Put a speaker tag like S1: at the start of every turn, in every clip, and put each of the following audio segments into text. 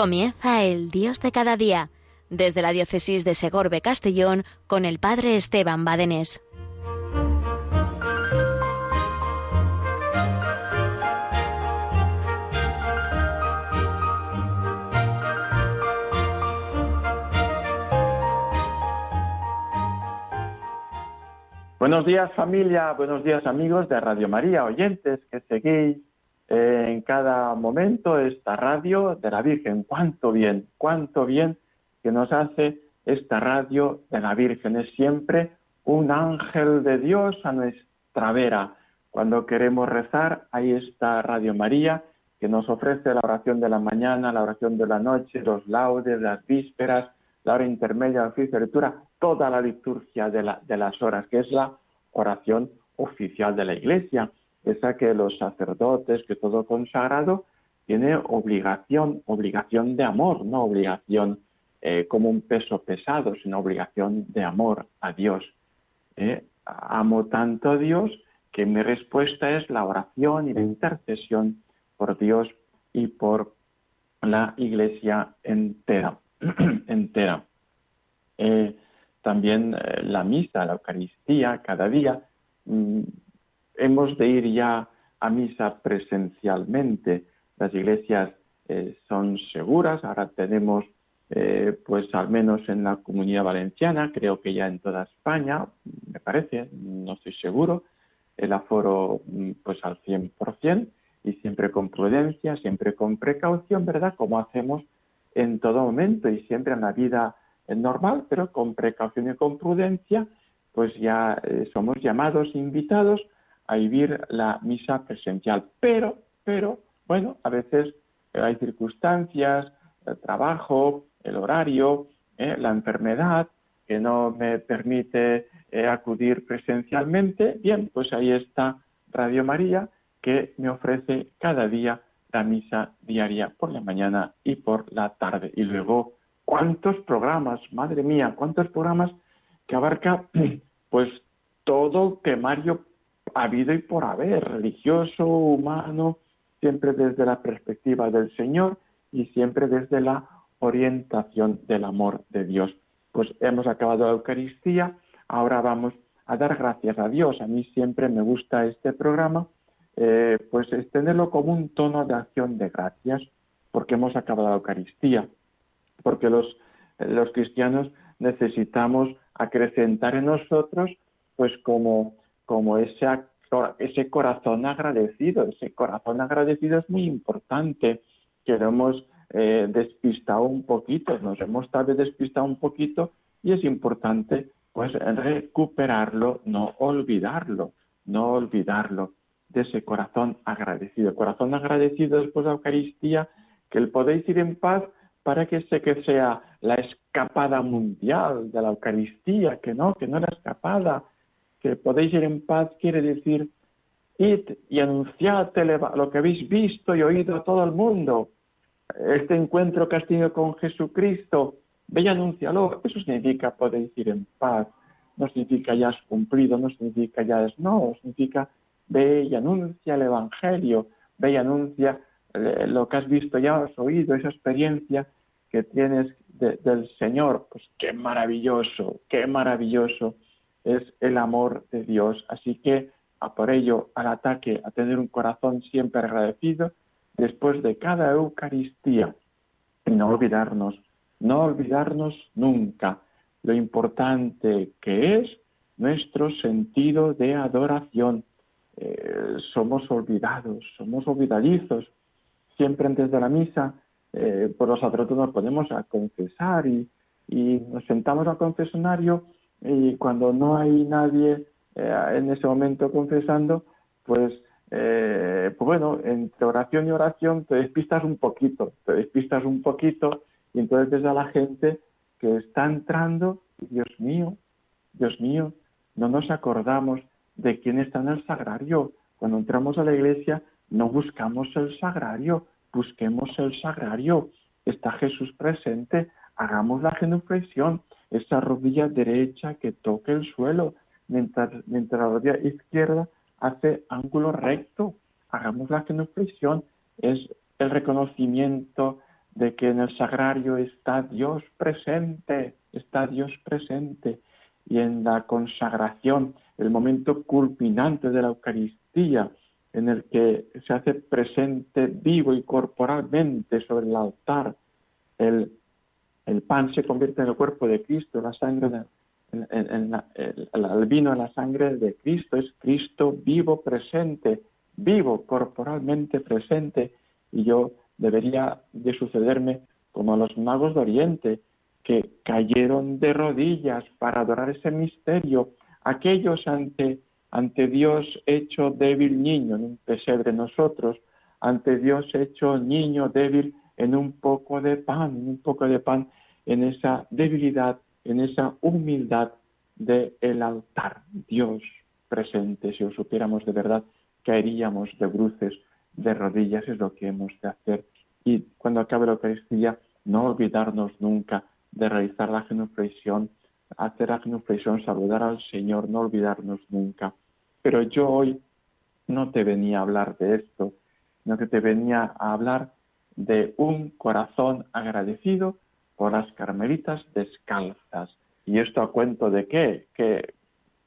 S1: Comienza el Dios de cada día, desde la diócesis de Segorbe Castellón con el Padre Esteban Badenés.
S2: Buenos días familia, buenos días amigos de Radio María, oyentes que seguís eh, en cada momento esta radio de la Virgen. Cuánto bien, cuánto bien que nos hace esta radio de la Virgen. Es siempre un ángel de Dios a nuestra vera. Cuando queremos rezar, ahí está Radio María, que nos ofrece la oración de la mañana, la oración de la noche, los laudes, las vísperas, la hora intermedia, la oficio de lectura, toda la liturgia de, de las horas, que es la oración oficial de la Iglesia, esa que los sacerdotes, que todo consagrado, tiene obligación, obligación de amor, no obligación eh, como un peso pesado, sino obligación de amor a Dios. Eh, amo tanto a Dios que mi respuesta es la oración y la intercesión por Dios y por la Iglesia entera. entera. Eh, también la misa, la Eucaristía, cada día. Mm, hemos de ir ya a misa presencialmente. Las iglesias eh, son seguras. Ahora tenemos, eh, pues al menos en la comunidad valenciana, creo que ya en toda España, me parece, no estoy seguro, el aforo mm, pues al 100% y siempre con prudencia, siempre con precaución, ¿verdad? Como hacemos en todo momento y siempre en la vida normal, pero con precaución y con prudencia, pues ya eh, somos llamados, invitados a vivir la misa presencial. Pero, pero, bueno, a veces hay circunstancias, el trabajo, el horario, eh, la enfermedad, que no me permite eh, acudir presencialmente. Bien, pues ahí está Radio María, que me ofrece cada día la misa diaria por la mañana y por la tarde. Y luego cuántos programas, madre mía, cuántos programas que abarca pues todo temario habido y por haber, religioso, humano, siempre desde la perspectiva del Señor y siempre desde la orientación del amor de Dios. Pues hemos acabado la Eucaristía, ahora vamos a dar gracias a Dios. A mí siempre me gusta este programa, eh, pues es tenerlo como un tono de acción de gracias, porque hemos acabado la Eucaristía porque los, los cristianos necesitamos acrecentar en nosotros pues como, como ese, ese corazón agradecido. Ese corazón agradecido es muy importante, que lo hemos eh, despistado un poquito, nos hemos tal vez despistado un poquito y es importante pues recuperarlo, no olvidarlo, no olvidarlo de ese corazón agradecido. Corazón agradecido después de la Eucaristía, que el podéis ir en paz para que sé que sea la escapada mundial de la Eucaristía, que no, que no la escapada, que podéis ir en paz quiere decir id y anunciad lo que habéis visto y oído a todo el mundo. Este encuentro que has tenido con Jesucristo, ve y anúncialo. Eso significa podéis ir en paz. No significa ya has cumplido, no significa ya es no, significa ve y anuncia el Evangelio, ve y anuncia eh, lo que has visto ya, has oído, esa experiencia que tienes del Señor, pues qué maravilloso, qué maravilloso es el amor de Dios. Así que a por ello al ataque, a tener un corazón siempre agradecido después de cada Eucaristía. Y no olvidarnos, no olvidarnos nunca lo importante que es nuestro sentido de adoración. Eh, somos olvidados, somos olvidadizos siempre antes de la misa, eh, por los sacerdotes nos ponemos a confesar y, nos sentamos al confesonario y cuando no hay nadie eh, en ese momento confesando, pues, eh, pues bueno, entre oración y oración te despistas un poquito, te despistas un poquito y entonces ves a la gente que está entrando Dios mío, Dios mío, no nos acordamos de quién está en el sagrario. Cuando entramos a la iglesia no buscamos el sagrario, busquemos el sagrario. Está Jesús presente, hagamos la genuflexión, esa rodilla derecha que toque el suelo, mientras, mientras la rodilla izquierda hace ángulo recto. Hagamos la genuflexión, es el reconocimiento de que en el sagrario está Dios presente, está Dios presente, y en la consagración, el momento culminante de la Eucaristía, en el que se hace presente vivo y corporalmente sobre el altar, el, el pan se convierte en el cuerpo de Cristo, la sangre de, en, el, vino en la sangre de Cristo, es Cristo vivo presente, vivo corporalmente presente, y yo debería de sucederme como a los magos de Oriente, que cayeron de rodillas para adorar ese misterio, aquellos ante, ante Dios hecho débil niño en un pesebre nosotros, ante Dios hecho niño débil en un poco de pan, en un poco de pan, en esa debilidad, en esa humildad del el altar, Dios presente. Si os supiéramos de verdad, caeríamos de bruces, de rodillas, es lo que hemos de hacer. Y cuando acabe la Eucaristía, no olvidarnos nunca de realizar la genuflexión, hacer la genuflexión, saludar al Señor, no olvidarnos nunca. Pero yo hoy no te venía a hablar de esto, sino que te venía a hablar de un corazón agradecido por las carmelitas descalzas. ¿Y esto a cuento de qué? Que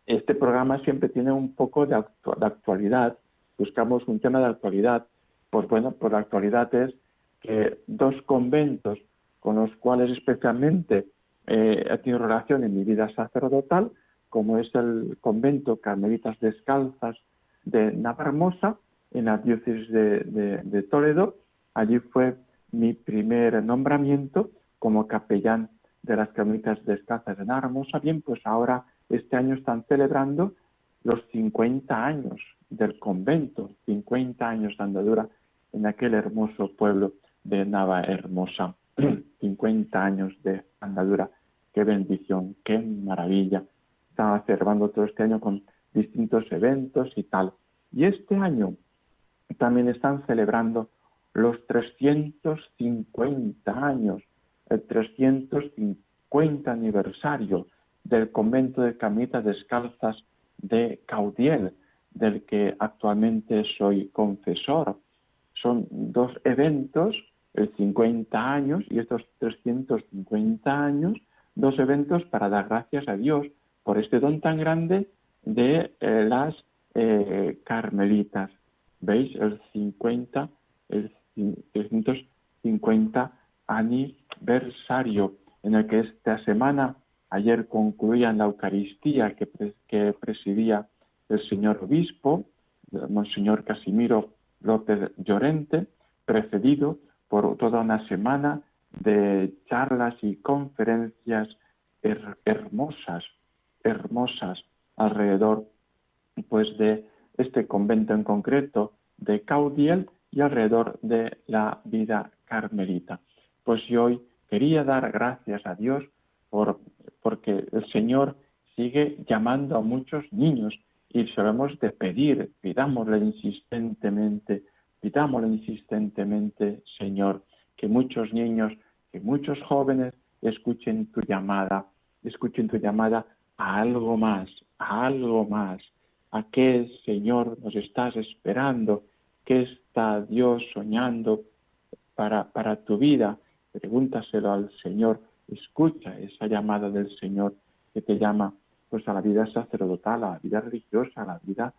S2: este programa siempre tiene un poco de, actualidad, buscamos un tema de actualidad. Pues bueno, pues la actualidad es que dos conventos con los cuales especialmente eh, he tenido relación en mi vida sacerdotal, como es el convento Carmelitas Descalzas de Navarmosa, en la diócesis de, Toledo. Allí fue mi primer nombramiento como capellán de las Carmelitas Descalzas de Navarmosa. Bien, pues ahora este año están celebrando los 50 años del convento, 50 años de andadura en aquel hermoso pueblo de Nava Hermosa. 50 años de andadura. Qué bendición, qué maravilla. Estaba celebrando todo este año con distintos eventos y tal. Y este año también están celebrando los 350 años, el 350 aniversario del convento de Camitas Descalzas de Caudiel, del que actualmente soy confesor. Son dos eventos el 50 años y estos 350 años, dos eventos para dar gracias a Dios por este don tan grande de eh, las eh, carmelitas. ¿Veis? El 50, el 350 aniversario en el que esta semana, ayer concluía la Eucaristía que, presidía el señor obispo, Monseñor Casimiro López Llorente, precedido por toda una semana de charlas y conferencias hermosas, hermosas alrededor pues de este convento en concreto de Caudiel y alrededor de la vida carmelita. Pues yo hoy quería dar gracias a Dios por, porque el Señor sigue llamando a muchos niños y solemos de pedir, pidámosle insistentemente Pidámosle insistentemente, Señor, que muchos niños, que muchos jóvenes escuchen tu llamada, escuchen tu llamada a algo más, a algo más. ¿A qué, Señor, nos estás esperando? ¿Qué está Dios soñando para, para tu vida? Pregúntaselo al Señor. Escucha esa llamada del Señor que te llama pues a la vida sacerdotal, a la vida religiosa, a la vida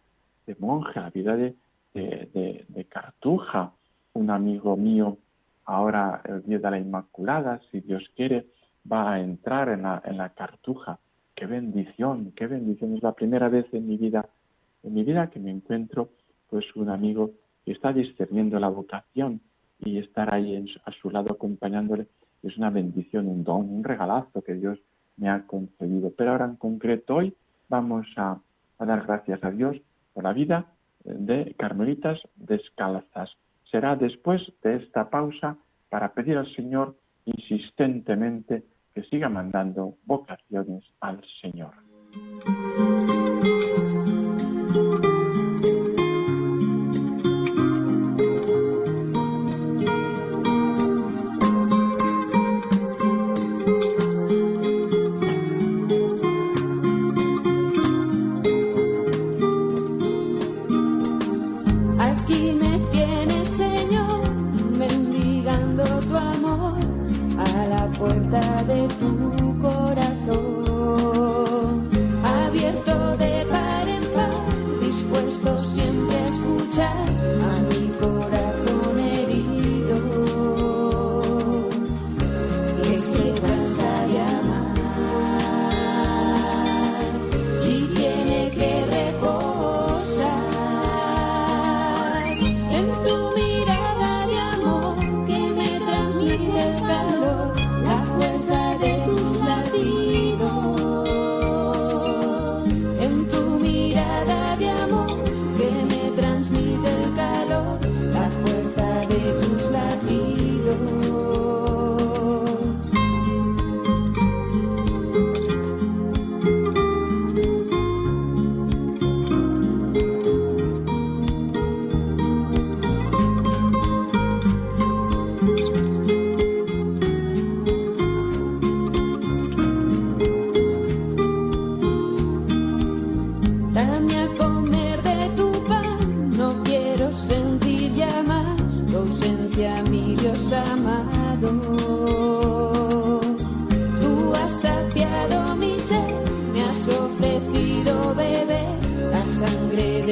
S2: de monje, a la vida de, de, Cartuja, un amigo mío, ahora el día de la Inmaculada, si Dios quiere, va a entrar en la, en la Cartuja. Qué bendición, qué bendición. Es la primera vez en mi vida, en mi vida que me encuentro pues un amigo está discerniendo la vocación y estar ahí a su lado acompañándole es una bendición, un don, un regalazo que Dios me ha concedido. Pero ahora en concreto hoy vamos a dar gracias a Dios por la vida de Carmelitas Descalzas. Será después de esta pausa para pedir al Señor insistentemente que siga mandando vocaciones al Señor.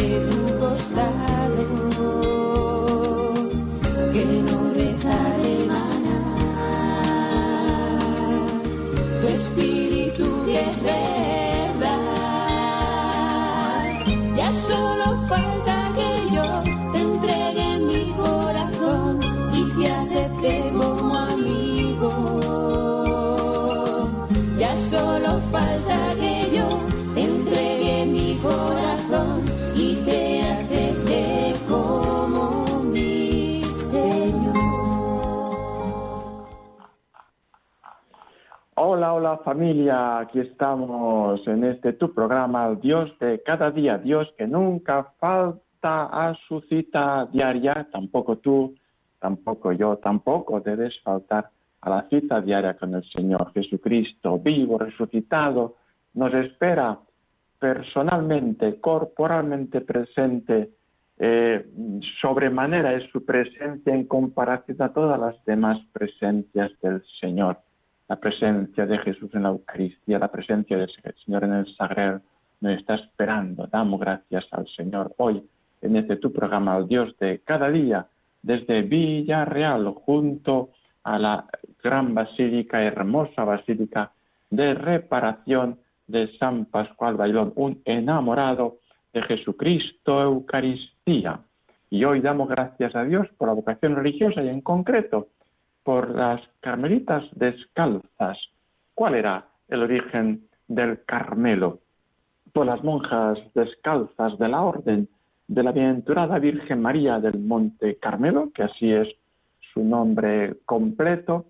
S3: You.
S2: Familia, aquí estamos en este tu programa, Dios de cada día, Dios que nunca falta a su cita diaria, tampoco tú, tampoco yo, tampoco debes faltar a la cita diaria con el Señor Jesucristo, vivo, resucitado, nos espera personalmente, corporalmente presente, eh, sobremanera es su presencia en comparación a todas las demás presencias del Señor la presencia de Jesús en la Eucaristía, la presencia del Señor en el Sagrado, nos está esperando. Damos gracias al Señor hoy en este tu programa, al Dios de cada día, desde Villarreal, junto a la gran basílica, hermosa basílica de reparación de San Pascual Bailón, un enamorado de Jesucristo Eucaristía. Y hoy damos gracias a Dios por la vocación religiosa y en concreto por las carmelitas descalzas. ¿Cuál era el origen del Carmelo? Por las monjas descalzas de la orden de la bienaventurada Virgen María del Monte Carmelo, que así es su nombre completo,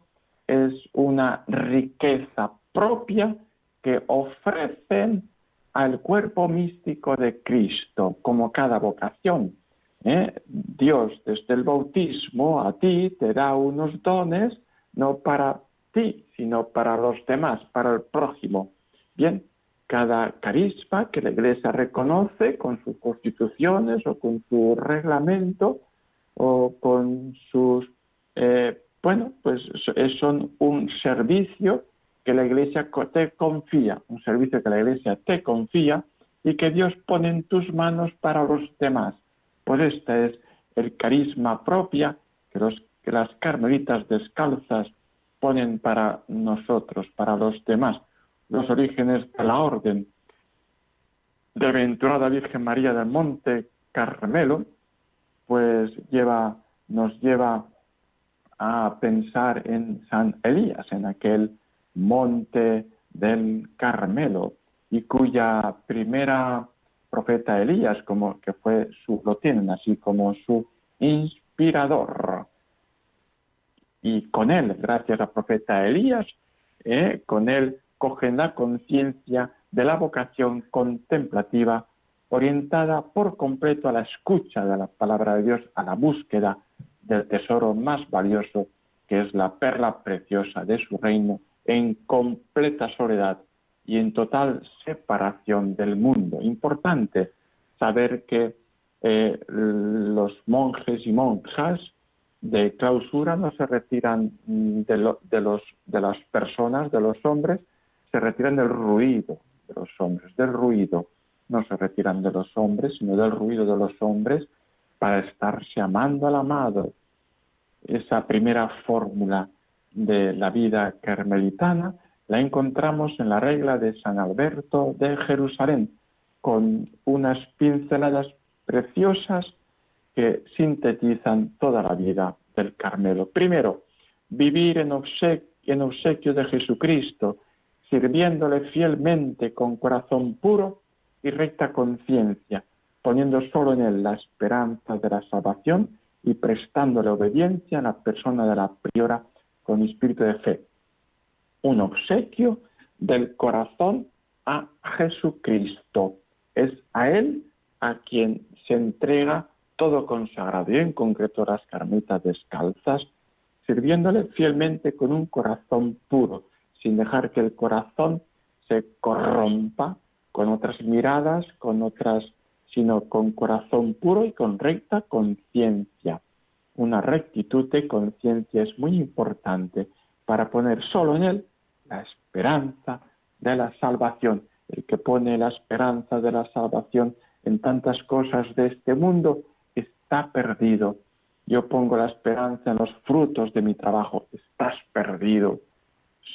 S2: es una riqueza propia que ofrecen al cuerpo místico de Cristo, como cada vocación ¿eh? Dios desde el bautismo a ti te da unos dones, no para ti, sino para los demás, para el prójimo. Bien, cada carisma que la Iglesia reconoce con sus constituciones o con su reglamento o con sus, eh, bueno, pues son un servicio que la Iglesia te confía, un servicio que la Iglesia te confía y que Dios pone en tus manos para los demás. Pues este es el carisma propia que, las carmelitas descalzas ponen para nosotros, para los demás, los orígenes de la orden. De Venturada Virgen María del Monte Carmelo, pues nos lleva a pensar en San Elías, en aquel monte del Carmelo, y cuya primera profeta Elías, como que fue su, lo tienen así como su inspirador. Y con él, gracias al profeta Elías, eh, con él cogen la conciencia de la vocación contemplativa orientada por completo a la escucha de la palabra de Dios, a la búsqueda del tesoro más valioso, que es la perla preciosa de su reino, en completa soledad y en total separación del mundo. Importante saber que eh, los monjes y monjas de clausura no se retiran de, de las personas, de los hombres, se retiran del ruido de los hombres, del ruido. No se retiran de los hombres, sino del ruido de los hombres para estarse amando al amado. Esa primera fórmula de la vida carmelitana la encontramos en la regla de San Alberto de Jerusalén, con unas pinceladas preciosas que sintetizan toda la vida del Carmelo. Primero, vivir en obsequio, de Jesucristo, sirviéndole fielmente con corazón puro y recta conciencia, poniendo solo en él la esperanza de la salvación y prestándole obediencia a la persona de la priora con espíritu de fe. Un obsequio del corazón a Jesucristo. Es a Él a quien se entrega todo consagrado y en concreto las carmitas descalzas, sirviéndole fielmente con un corazón puro, sin dejar que el corazón se corrompa con otras miradas, con otras, sino con corazón puro y con recta conciencia. Una rectitud de conciencia es muy importante para poner solo en él la esperanza de la salvación. El que pone la esperanza de la salvación en tantas cosas de este mundo está perdido. Yo pongo la esperanza en los frutos de mi trabajo. Estás perdido.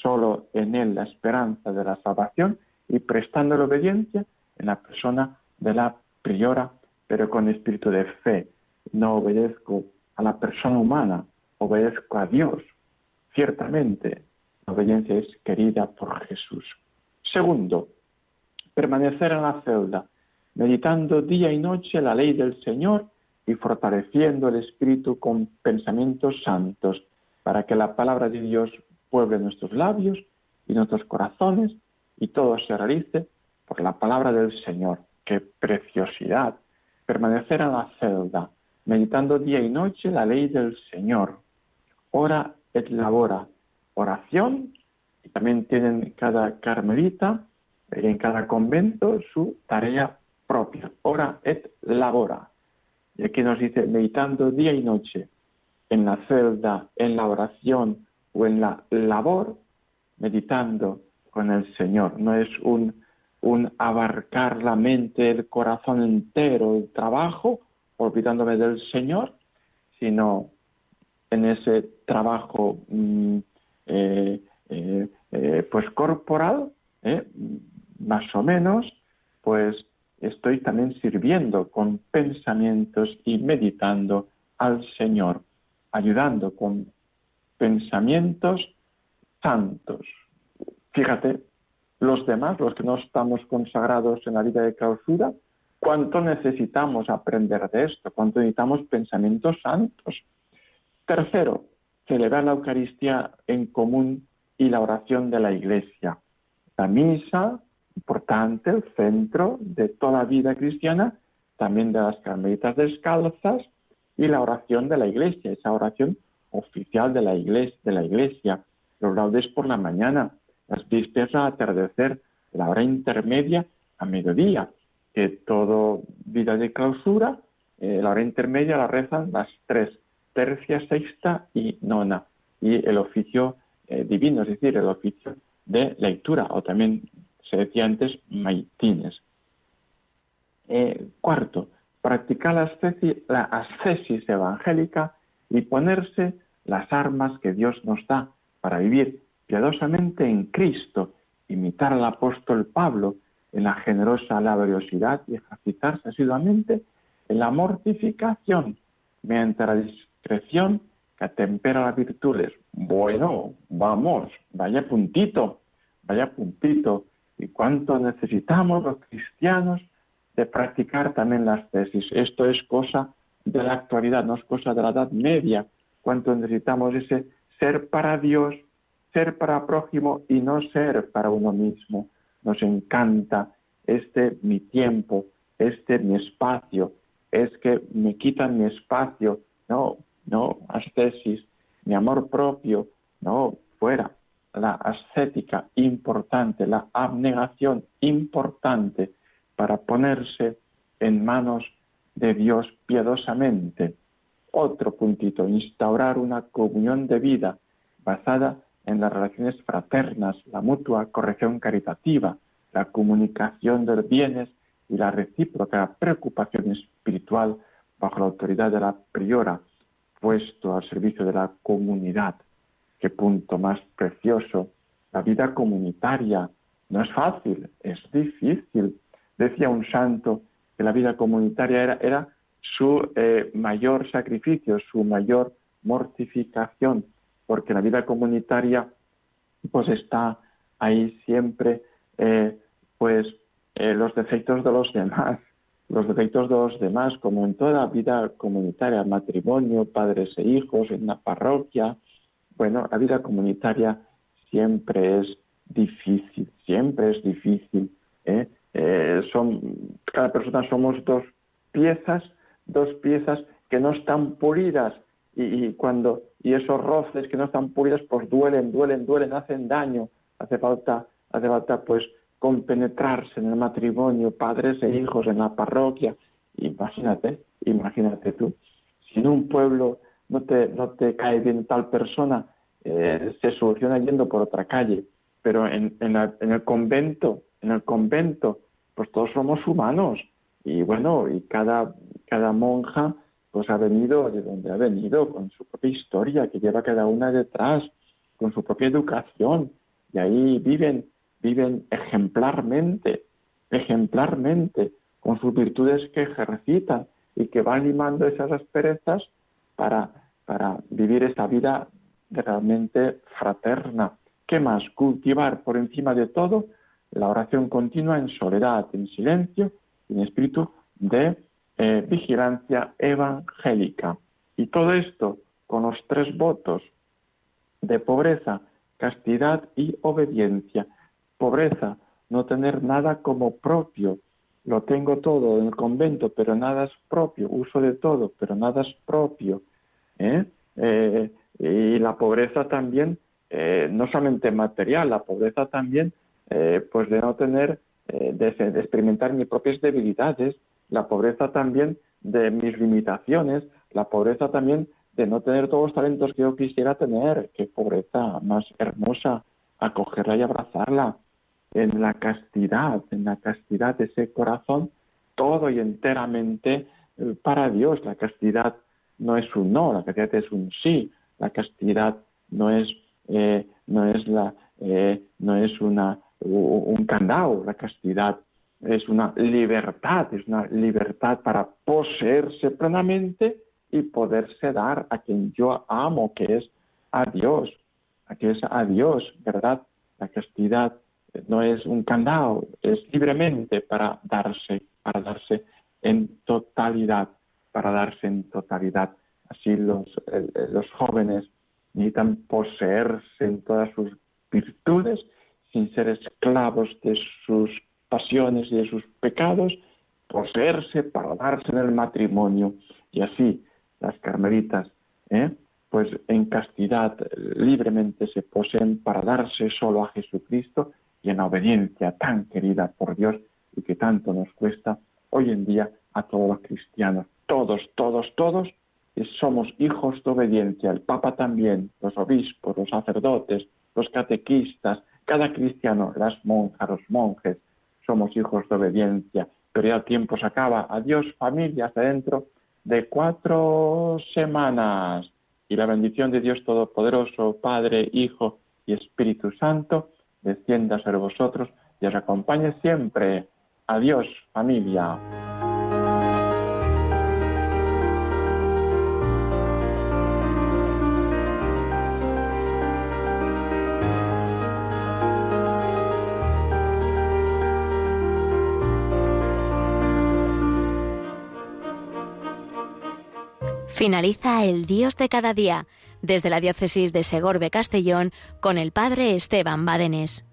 S2: Solo en Él la esperanza de la salvación y prestando la obediencia en la persona de la priora, pero con espíritu de fe. No obedezco a la persona humana, obedezco a Dios. Ciertamente, la obediencia es querida por Jesús. Segundo, permanecer en la celda, meditando día y noche la ley del Señor y fortaleciendo el espíritu con pensamientos santos, para que la palabra de Dios pueble nuestros labios y nuestros corazones y todo se realice por la palabra del Señor. ¡Qué preciosidad! Permanecer en la celda, meditando día y noche la ley del Señor. Ora et labora, oración, y también tienen cada carmelita en cada convento su tarea propia. Ora et labora. Y aquí nos dice, meditando día y noche en la celda, en la oración o en la labor, meditando con el Señor. No es un, un abarcar la mente, el corazón entero, el trabajo, olvidándome del Señor, sino en ese trabajo mm, pues corporal, más o menos, pues estoy también sirviendo con pensamientos y meditando al Señor, ayudando con pensamientos santos. Fíjate, los demás, los que no estamos consagrados en la vida de clausura, cuánto necesitamos aprender de esto, cuánto necesitamos pensamientos santos. Tercero, celebrar la Eucaristía en común y la oración de la Iglesia. La misa, importante, el centro de toda vida cristiana, también de las carmelitas descalzas y la oración de la iglesia, esa oración oficial de la iglesia, de la iglesia. los laudes por la mañana, las vísperas al atardecer, la hora intermedia a mediodía, que todo vida de clausura, eh, la hora intermedia la rezan las tres, tercia, sexta y nona, y el oficio eh, divino, es decir, el oficio de lectura, o también se decía antes, maitines. Eh, cuarto, practicar la ascesis, evangélica y ponerse las armas que Dios nos da para vivir piadosamente en Cristo, imitar al apóstol Pablo en la generosa laboriosidad y ejercitarse asiduamente en la mortificación, la que atempera las virtudes. Bueno, vamos, vaya puntito, vaya puntito y cuánto necesitamos los cristianos de practicar también las tesis. Esto es cosa de la actualidad, no es cosa de la Edad Media. Cuánto necesitamos ese ser para Dios, ser para prójimo y no ser para uno mismo. Nos encanta este mi tiempo, este mi espacio, es que me quitan mi espacio. No, no, ascesis, mi amor propio, no, fuera. La ascética importante, la abnegación importante para ponerse en manos de Dios piadosamente. otro puntito, instaurar una comunión de vida basada en las relaciones fraternas, la mutua corrección caritativa, la comunicación de bienes y la recíproca preocupación espiritual bajo la autoridad de la priora, puesto al servicio de la comunidad. Qué punto más precioso. La vida comunitaria no es fácil, es difícil. Decía un santo que la vida comunitaria era, era su eh, mayor sacrificio, su mayor mortificación, porque la vida comunitaria pues está ahí siempre eh, pues eh, los defectos de los demás, los defectos de los demás, como en toda vida comunitaria, matrimonio, padres e hijos, en la parroquia. Bueno, la vida comunitaria siempre es difícil, siempre es difícil. ¿eh? Eh, son, cada persona somos dos piezas, dos piezas que no están pulidas y, y, cuando y esos roces que no están pulidas pues duelen, duelen, duelen, hacen daño. Hace falta, hace falta pues compenetrarse en el matrimonio, padres e hijos en la parroquia. Imagínate, imagínate tú, si en un pueblo no te, no te cae bien tal persona, eh, se soluciona yendo por otra calle, pero en, en, en el convento, en el convento, pues todos somos humanos. Y bueno, y cada, cada monja pues ha venido de donde ha venido, con su propia historia que lleva cada una detrás, con su propia educación, y ahí viven viven ejemplarmente, ejemplarmente, con sus virtudes que ejercitan y que van limando esas asperezas para, para vivir esta vida realmente fraterna. ¿Qué más? Cultivar por encima de todo la oración continua en soledad, en silencio, en espíritu de eh, vigilancia evangélica. Y todo esto con los tres votos de pobreza, castidad y obediencia pobreza, no tener nada como propio. Lo tengo todo en el convento, pero nada es propio. Uso de todo, pero nada es propio. ¿eh? Eh, y la pobreza también, eh, no solamente material, la pobreza también, pues de no tener, de, de experimentar mis propias debilidades, la pobreza también de mis limitaciones, la pobreza también de no tener todos los talentos que yo quisiera tener. Qué pobreza más hermosa acogerla y abrazarla en la castidad, en la castidad de ese corazón, todo y enteramente eh, para Dios. La castidad no es un no, la castidad es un sí. La castidad no es, eh, no es, la, eh, no es una, un candado, la castidad es una libertad, es una libertad para poseerse plenamente y poderse dar a quien yo amo, que es a Dios, a que es a Dios, ¿verdad? La castidad no es un candado, es libremente para darse, para darse en totalidad, para darse en totalidad. Así los, los jóvenes necesitan poseerse en todas sus virtudes sin ser esclavos de sus pasiones y de sus pecados, poseerse para darse en el matrimonio. Y así las carmelitas, ¿eh? pues en castidad libremente se poseen para darse solo a Jesucristo en obediencia tan querida por Dios y que tanto nos cuesta hoy en día a todos los cristianos. Todos, todos, todos somos hijos de obediencia. El Papa también, los obispos, los sacerdotes, los catequistas, cada cristiano, las monjas, los monjes, somos hijos de obediencia. Pero ya el tiempo se acaba. Adiós familia, hasta dentro de cuatro semanas. Y la bendición de Dios Todopoderoso, Padre, Hijo y Espíritu Santo, descienda sobre vosotros y os acompañe siempre. Adiós, familia.
S1: Finaliza el Dios de cada día desde la diócesis de Segorbe Castellón con el Padre Esteban Badenés.